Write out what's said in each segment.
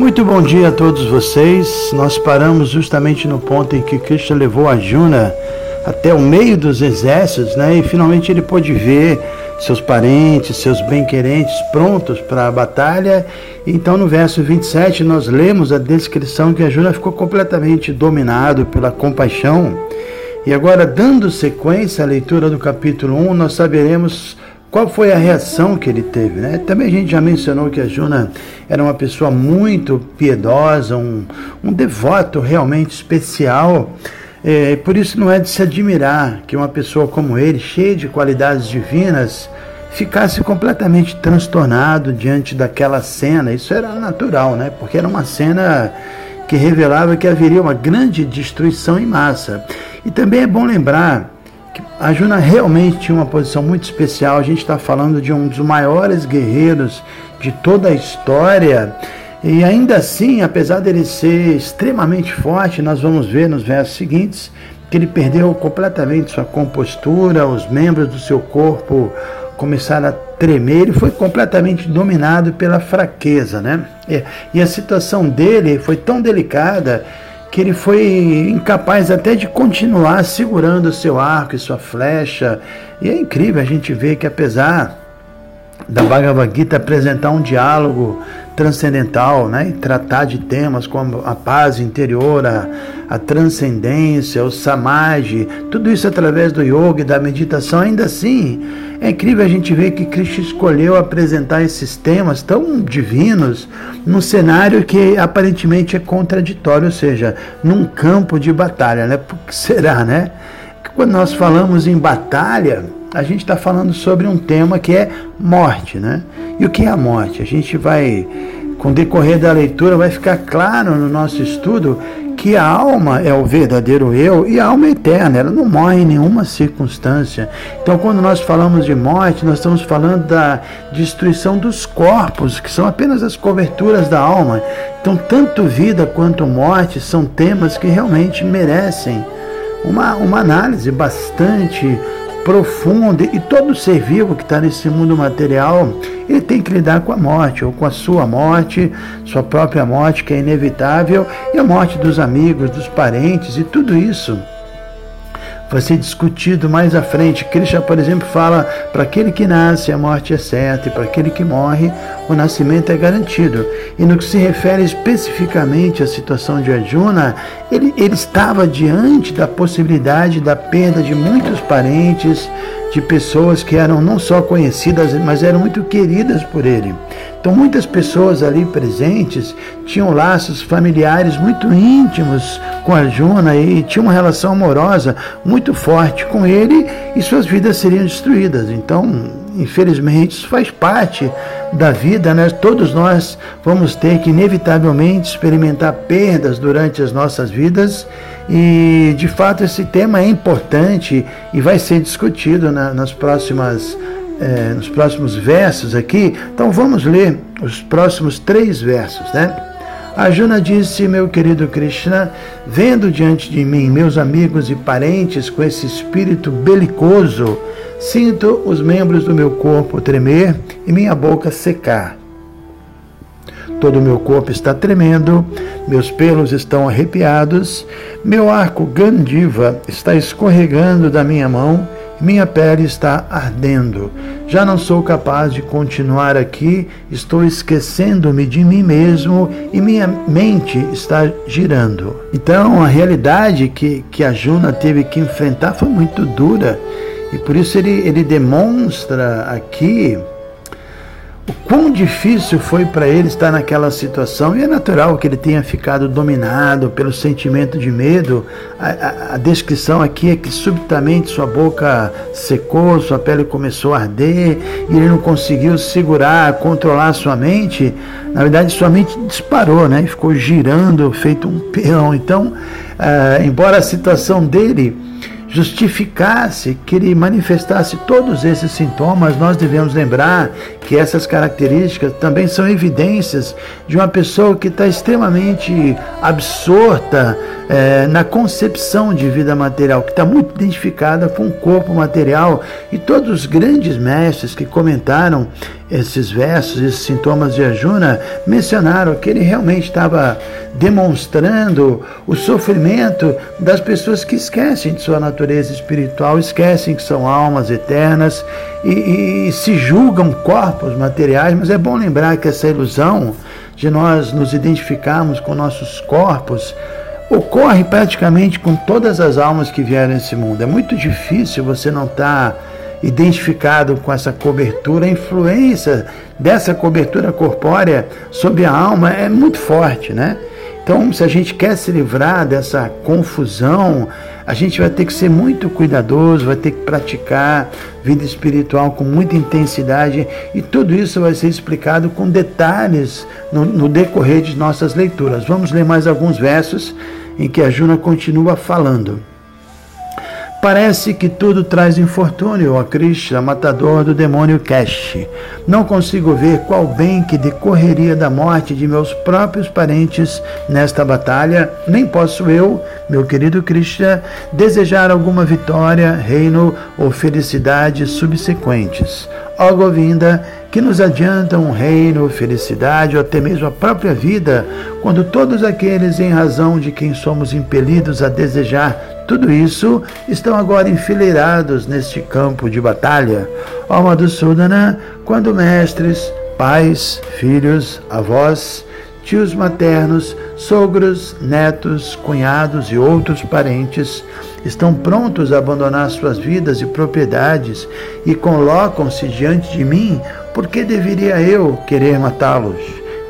Muito bom dia a todos vocês. Nós paramos justamente no ponto em que Krishna levou Arjuna até o meio dos exércitos, né? E finalmente ele pôde ver seus parentes, seus bem-querentes prontos para a batalha. Então, no verso 27, nós lemos a descrição que Arjuna ficou completamente dominado pela compaixão. E agora, dando sequência à leitura do capítulo 1, nós saberemos qual foi a reação que ele teve? Né? Também a gente já mencionou que a Juna era uma pessoa muito piedosa, um, um devoto realmente especial. É, por isso não é de se admirar que uma pessoa como ele, cheia de qualidades divinas, ficasse completamente transtornado diante daquela cena. Isso era natural, né? porque era uma cena que revelava que haveria uma grande destruição em massa. E também é bom lembrar a Juna realmente tinha uma posição muito especial. A gente está falando de um dos maiores guerreiros de toda a história. E ainda assim, apesar dele ser extremamente forte, nós vamos ver nos versos seguintes que ele perdeu completamente sua compostura, os membros do seu corpo começaram a tremer, ele foi completamente dominado pela fraqueza, né? E a situação dele foi tão delicada que ele foi incapaz até de continuar segurando seu arco e sua flecha. E é incrível a gente ver que apesar da Bhagavad Gita apresentar um diálogo transcendental, né, e tratar de temas como a paz interior, a, a transcendência, o samadhi, tudo isso através do yoga e da meditação, ainda assim, é incrível a gente ver que Cristo escolheu apresentar esses temas tão divinos num cenário que aparentemente é contraditório, ou seja, num campo de batalha, né? Por que será, né? Quando nós falamos em batalha, a gente está falando sobre um tema que é morte, né? E o que é a morte? A gente vai, com o decorrer da leitura, vai ficar claro no nosso estudo que a alma é o verdadeiro eu e a alma é eterna, ela não morre em nenhuma circunstância. Então, quando nós falamos de morte, nós estamos falando da destruição dos corpos, que são apenas as coberturas da alma. Então, tanto vida quanto morte são temas que realmente merecem uma, uma análise bastante profunda e todo ser vivo que está nesse mundo material ele tem que lidar com a morte ou com a sua morte, sua própria morte que é inevitável e a morte dos amigos, dos parentes e tudo isso vai ser discutido mais à frente. Krishna, por exemplo, fala: para aquele que nasce, a morte é certa, e para aquele que morre, o nascimento é garantido. E no que se refere especificamente à situação de Arjuna, ele, ele estava diante da possibilidade da perda de muitos parentes, de pessoas que eram não só conhecidas, mas eram muito queridas por ele. Então, muitas pessoas ali presentes tinham laços familiares muito íntimos com Arjuna e tinham uma relação amorosa muito forte com ele e suas vidas seriam destruídas. Então, infelizmente, isso faz parte da vida, né? Todos nós vamos ter que, inevitavelmente, experimentar perdas durante as nossas vidas e, de fato, esse tema é importante e vai ser discutido na, nas próximas é, nos próximos versos aqui. Então vamos ler os próximos três versos, né? Arjuna disse, meu querido Krishna, vendo diante de mim meus amigos e parentes com esse espírito belicoso, sinto os membros do meu corpo tremer e minha boca secar. Todo o meu corpo está tremendo, meus pelos estão arrepiados, meu arco Gandiva está escorregando da minha mão minha pele está ardendo. Já não sou capaz de continuar aqui, estou esquecendo-me de mim mesmo e minha mente está girando. Então, a realidade que, que a Juna teve que enfrentar foi muito dura. E por isso ele, ele demonstra aqui o quão difícil foi para ele estar naquela situação, e é natural que ele tenha ficado dominado pelo sentimento de medo. A, a, a, descrição aqui é que subitamente sua boca secou, sua pele começou a arder, e ele não conseguiu segurar, controlar sua mente. Na verdade, sua mente disparou, né? Ficou girando, feito um peão. Então, uh, embora a situação dele justificasse que ele manifestasse todos esses sintomas, nós devemos lembrar que essas características também são evidências de uma pessoa que está extremamente absorta é, na concepção de vida material, que está muito identificada com o corpo material. E todos os grandes mestres que comentaram esses versos, esses sintomas de Arjuna, mencionaram que ele realmente estava demonstrando o sofrimento das pessoas que esquecem de sua natureza espiritual, esquecem que são almas eternas e, e se julgam corpos materiais, mas é bom lembrar que essa ilusão de nós nos identificarmos com nossos corpos ocorre praticamente com todas as almas que vieram nesse mundo. É muito difícil você não estar tá identificado com essa cobertura, a influência dessa cobertura corpórea sobre a alma é muito forte, né? Então, se a gente quer se livrar dessa confusão, a gente vai ter que ser muito cuidadoso, vai ter que praticar vida espiritual com muita intensidade e tudo isso vai ser explicado com detalhes no, no decorrer de nossas leituras. Vamos ler mais alguns versos em que a Juna continua falando. Parece que tudo traz infortúnio a Krishna, matador do demônio Cash. Não consigo ver qual bem que decorreria da morte de meus próprios parentes nesta batalha, nem posso eu, meu querido Krishna, desejar alguma vitória, reino ou felicidades subsequentes. Ó Govinda, que nos adiantam um reino, felicidade ou até mesmo a própria vida, quando todos aqueles em razão de quem somos impelidos a desejar tudo isso estão agora enfileirados neste campo de batalha. Ó Madhusudana, quando mestres, pais, filhos, avós, tios maternos, sogros, netos, cunhados e outros parentes estão prontos a abandonar suas vidas e propriedades e colocam-se diante de mim, por que deveria eu querer matá-los?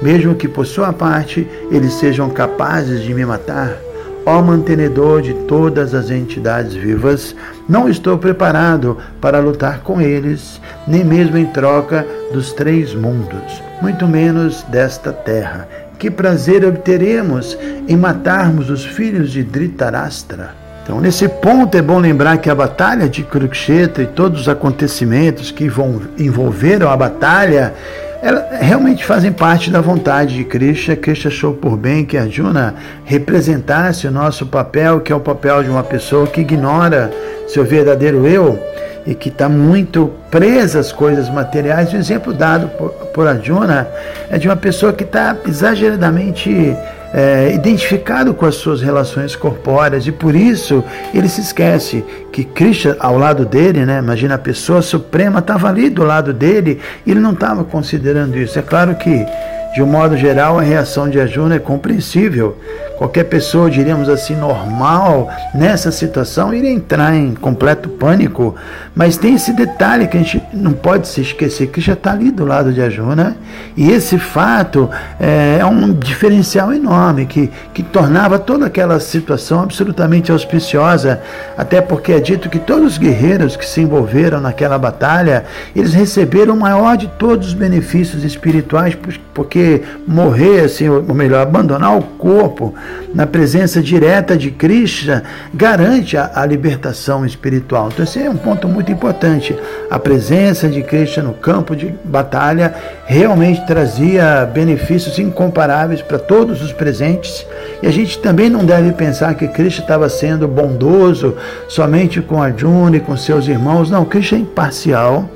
Mesmo que por sua parte eles sejam capazes de me matar? Ó mantenedor de todas as entidades vivas, não estou preparado para lutar com eles, nem mesmo em troca dos três mundos, muito menos desta terra. Que prazer obteremos em matarmos os filhos de Dhritarashtra? Então, nesse ponto é bom lembrar que a batalha de Kurukshetra e todos os acontecimentos que envolveram a batalha elas realmente fazem parte da vontade de Krishna. Krishna achou por bem que Arjuna representasse o nosso papel, que é o papel de uma pessoa que ignora seu verdadeiro eu e que está muito presa às coisas materiais. O exemplo dado por, por Arjuna é de uma pessoa que está exageradamente é, identificado com as suas relações corpóreas e por isso ele se esquece que Krishna ao lado dele, né, imagina a pessoa suprema estava ali do lado dele ele não estava considerando isso. É claro que de um modo geral, a reação de Arjuna é compreensível. Qualquer pessoa, diríamos assim, normal, nessa situação, iria entrar em completo pânico. Mas tem esse detalhe que a gente não pode se esquecer, que já está ali do lado de Arjuna. E esse fato é, é um diferencial enorme, que, que tornava toda aquela situação absolutamente auspiciosa. Até porque é dito que todos os guerreiros que se envolveram naquela batalha, eles receberam o maior de todos os benefícios espirituais, porque morrer, assim, ou melhor, abandonar o corpo na presença direta de Krishna garante a, a libertação espiritual. Então, esse é um ponto muito importante. A presença de Krishna no campo de batalha realmente trazia benefícios incomparáveis para todos os presentes. E a gente também não deve pensar que Krishna estava sendo bondoso somente com Arjuna e com seus irmãos. Não, Krishna é imparcial.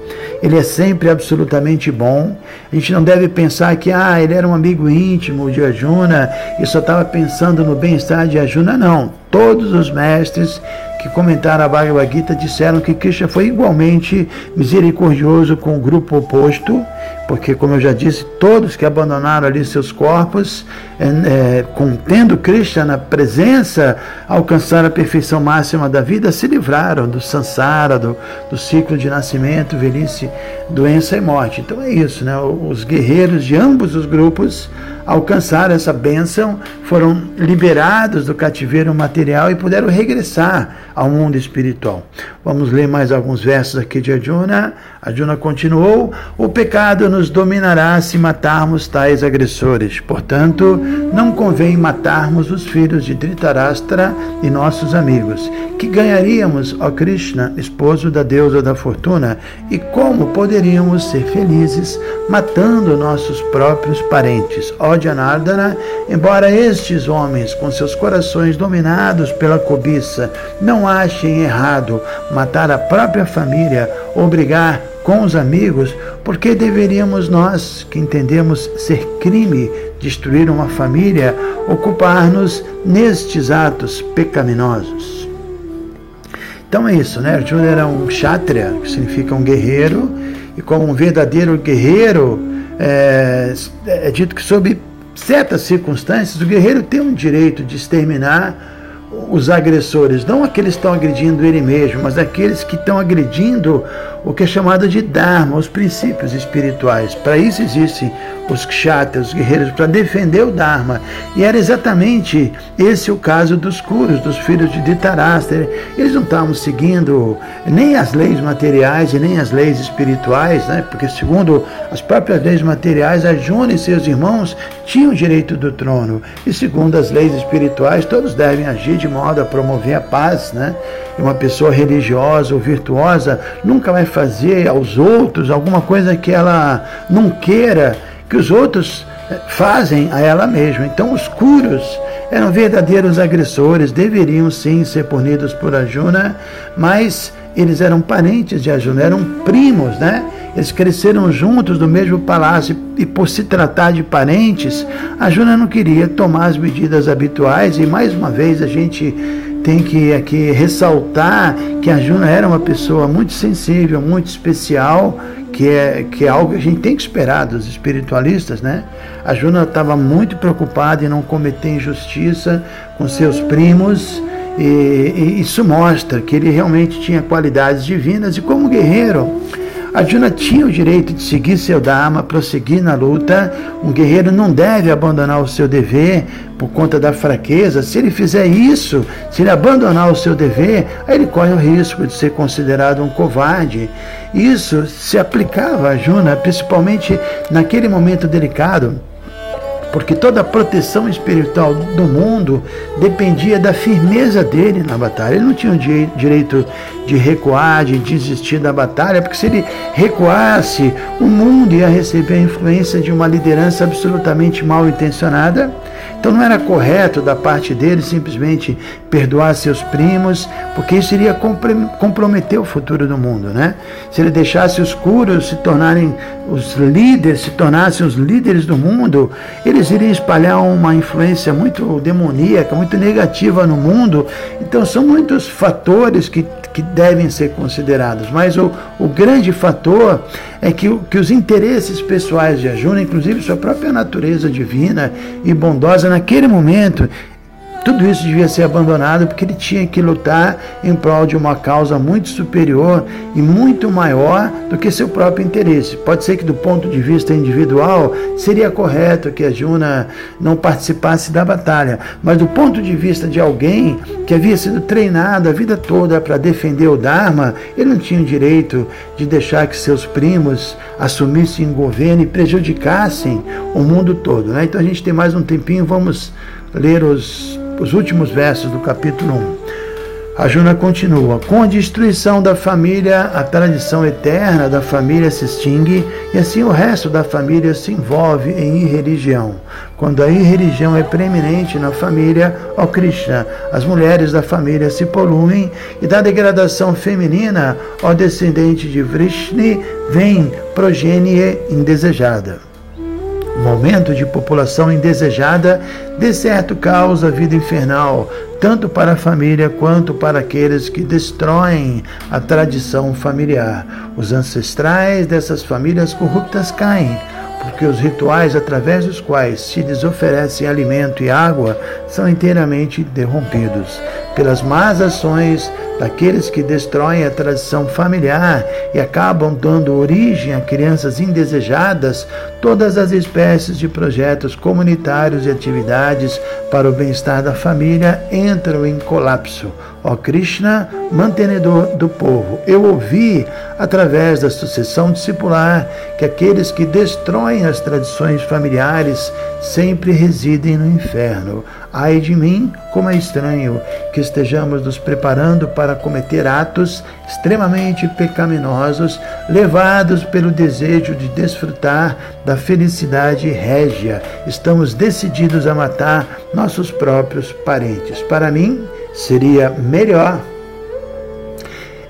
Ele é sempre absolutamente bom. A gente não deve pensar que ah, ele era um amigo íntimo de Arjuna e só estava pensando no bem-estar de Arjuna. Não. Todos os mestres que comentaram a Bhagavad Gita disseram que Krishna foi igualmente misericordioso com o grupo oposto porque, como eu já disse, todos que abandonaram ali seus corpos, é, é, contendo Krishna na presença, alcançaram a perfeição máxima da vida, se livraram do sansara, do, do ciclo de nascimento, velhice, doença e morte. Então é isso, né? Os guerreiros de ambos os grupos alcançaram essa bênção, foram liberados do cativeiro material e puderam regressar ao mundo espiritual. Vamos ler mais alguns versos aqui de Arjuna. Arjuna continuou: O pecado nos dominará se matarmos tais agressores. Portanto, não convém matarmos os filhos de Dhritarashtra e nossos amigos. Que ganharíamos, ó Krishna, esposo da deusa da fortuna? E como poderíamos ser felizes matando nossos próprios parentes? Ó Janardana, embora estes homens, com seus corações dominados pela cobiça, não achem errado matar a própria família, obrigar com os amigos, porque deveríamos nós, que entendemos ser crime destruir uma família, ocupar-nos nestes atos pecaminosos? Então é isso, né? Arjuna era um kshatriya, que significa um guerreiro, e como um verdadeiro guerreiro, é, é dito que sob certas circunstâncias o guerreiro tem um direito de exterminar os agressores, não aqueles que estão agredindo ele mesmo, mas aqueles que estão agredindo o que é chamado de Dharma, os princípios espirituais. Para isso existem os kshatras, os guerreiros, para defender o Dharma. E era exatamente esse o caso dos Kuros, dos filhos de Dhritarashtra. Eles não estavam seguindo nem as leis materiais e nem as leis espirituais, né? porque segundo as próprias leis materiais, Arjuna e seus irmãos tinham o direito do trono. E segundo as leis espirituais, todos devem agir de modo a promover a paz. Né? E uma pessoa religiosa ou virtuosa nunca vai fazer aos outros alguma coisa que ela não queira que os outros eh, fazem a ela mesma. Então, os curos eram verdadeiros agressores, deveriam sim ser punidos por Arjuna, mas eles eram parentes de Arjuna, eram primos, né? Eles cresceram juntos no mesmo palácio e, por se tratar de parentes, Arjuna não queria tomar as medidas habituais e, mais uma vez, a gente tem que aqui ressaltar que Arjuna era uma pessoa muito sensível, muito especial, que é, que é algo que a gente tem que esperar dos espiritualistas, né? Arjuna estava muito preocupado em não cometer injustiça com seus primos, e, e isso mostra que ele realmente tinha qualidades divinas, e como guerreiro, Arjuna tinha o direito de seguir seu Dharma, prosseguir na luta. Um guerreiro não deve abandonar o seu dever por conta da fraqueza. Se ele fizer isso, se ele abandonar o seu dever, aí ele corre o risco de ser considerado um covarde. Isso se aplicava a Arjuna, principalmente naquele momento delicado porque toda a proteção espiritual do mundo dependia da firmeza dele na batalha. Ele não tinha o direito de recuar, de desistir da batalha, porque se ele recuasse, o mundo ia receber a influência de uma liderança absolutamente mal intencionada então não era correto da parte dele simplesmente perdoar seus primos, porque isso iria comprometer o futuro do mundo, né? Se ele deixasse os curos se tornarem os líderes, se tornassem os líderes do mundo, eles iriam espalhar uma influência muito demoníaca, muito negativa no mundo. Então são muitos fatores que que devem ser considerados. Mas o, o grande fator é que, que os interesses pessoais de Ajuna, inclusive sua própria natureza divina e bondosa, naquele momento, tudo isso devia ser abandonado porque ele tinha que lutar em prol de uma causa muito superior e muito maior do que seu próprio interesse. Pode ser que, do ponto de vista individual, seria correto que a Juna não participasse da batalha, mas do ponto de vista de alguém que havia sido treinado a vida toda para defender o Dharma, ele não tinha o direito de deixar que seus primos assumissem o governo e prejudicassem o mundo todo. Né? Então a gente tem mais um tempinho, vamos ler os os últimos versos do capítulo 1. A Juna continua: Com a destruição da família, a tradição eterna da família se extingue e assim o resto da família se envolve em irreligião. Quando a irreligião é preeminente na família, ó Krishna, as mulheres da família se poluem e da degradação feminina, ó descendente de Vrishni, vem progenie indesejada. Um aumento de população indesejada de certo causa vida infernal, tanto para a família quanto para aqueles que destroem a tradição familiar. Os ancestrais dessas famílias corruptas caem porque os rituais através dos quais se lhes oferecem alimento e água são inteiramente interrompidos pelas más ações daqueles que destroem a tradição familiar e acabam dando origem a crianças indesejadas, todas as espécies de projetos comunitários e atividades para o bem-estar da família entram em colapso. Ó Krishna, mantenedor do povo, eu ouvi através da sucessão discipular que aqueles que destroem as tradições familiares sempre residem no inferno. Ai de mim, como é estranho que estejamos nos preparando para cometer atos extremamente pecaminosos, levados pelo desejo de desfrutar da felicidade régia. Estamos decididos a matar nossos próprios parentes. Para mim, seria melhor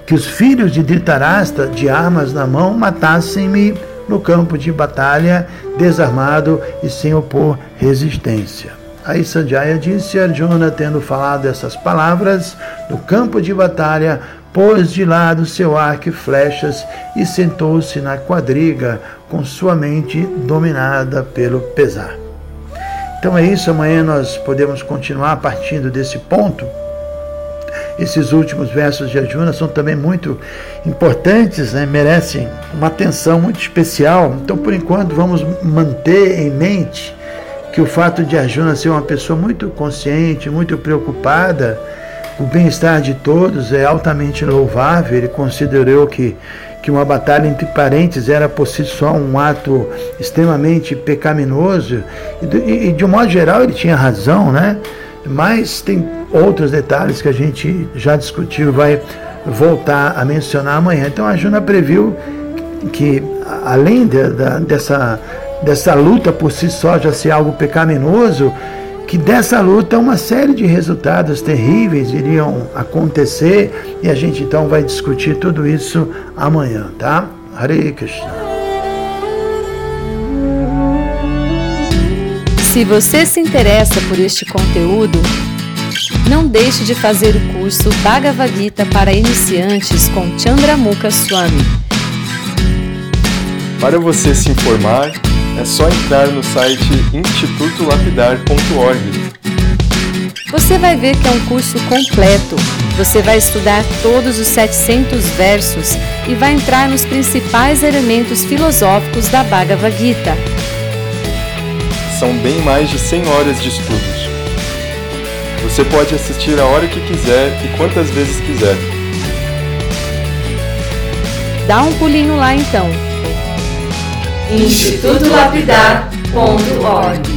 que os filhos de Dhritarashtra, de armas na mão, matassem-me no campo de batalha, desarmado e sem opor resistência. Aí Sanjaya disse Arjuna, tendo falado essas palavras, no campo de batalha, pôs de lado seu arco e flechas e sentou-se na quadriga, com sua mente dominada pelo pesar. Então é isso, amanhã nós podemos continuar partindo desse ponto. Esses últimos versos de Arjuna são também muito importantes, né? merecem uma atenção muito especial. Então, por enquanto, vamos manter em mente que o fato de Arjuna ser uma pessoa muito consciente, muito preocupada com o bem-estar de todos é altamente louvável. Ele considerou que, que uma batalha entre parentes era por si só um ato extremamente pecaminoso e, e de um modo geral ele tinha razão, né? Mas tem outros detalhes que a gente já discutiu, vai voltar a mencionar amanhã. Então a Juna previu que além de, de, dessa dessa luta por si só já ser algo pecaminoso, que dessa luta uma série de resultados terríveis iriam acontecer e a gente então vai discutir tudo isso amanhã, tá? Hare Krishna. Se você se interessa por este conteúdo, não deixe de fazer o curso Bhagavad Gita para iniciantes com Chandramukha Swami. Para você se informar é só entrar no site institutolapidar.org. Você vai ver que é um curso completo. Você vai estudar todos os 700 versos e vai entrar nos principais elementos filosóficos da Bhagavad Gita. São bem mais de 100 horas de estudos. Você pode assistir a hora que quiser e quantas vezes quiser. Dá um pulinho lá então institutolapidar.org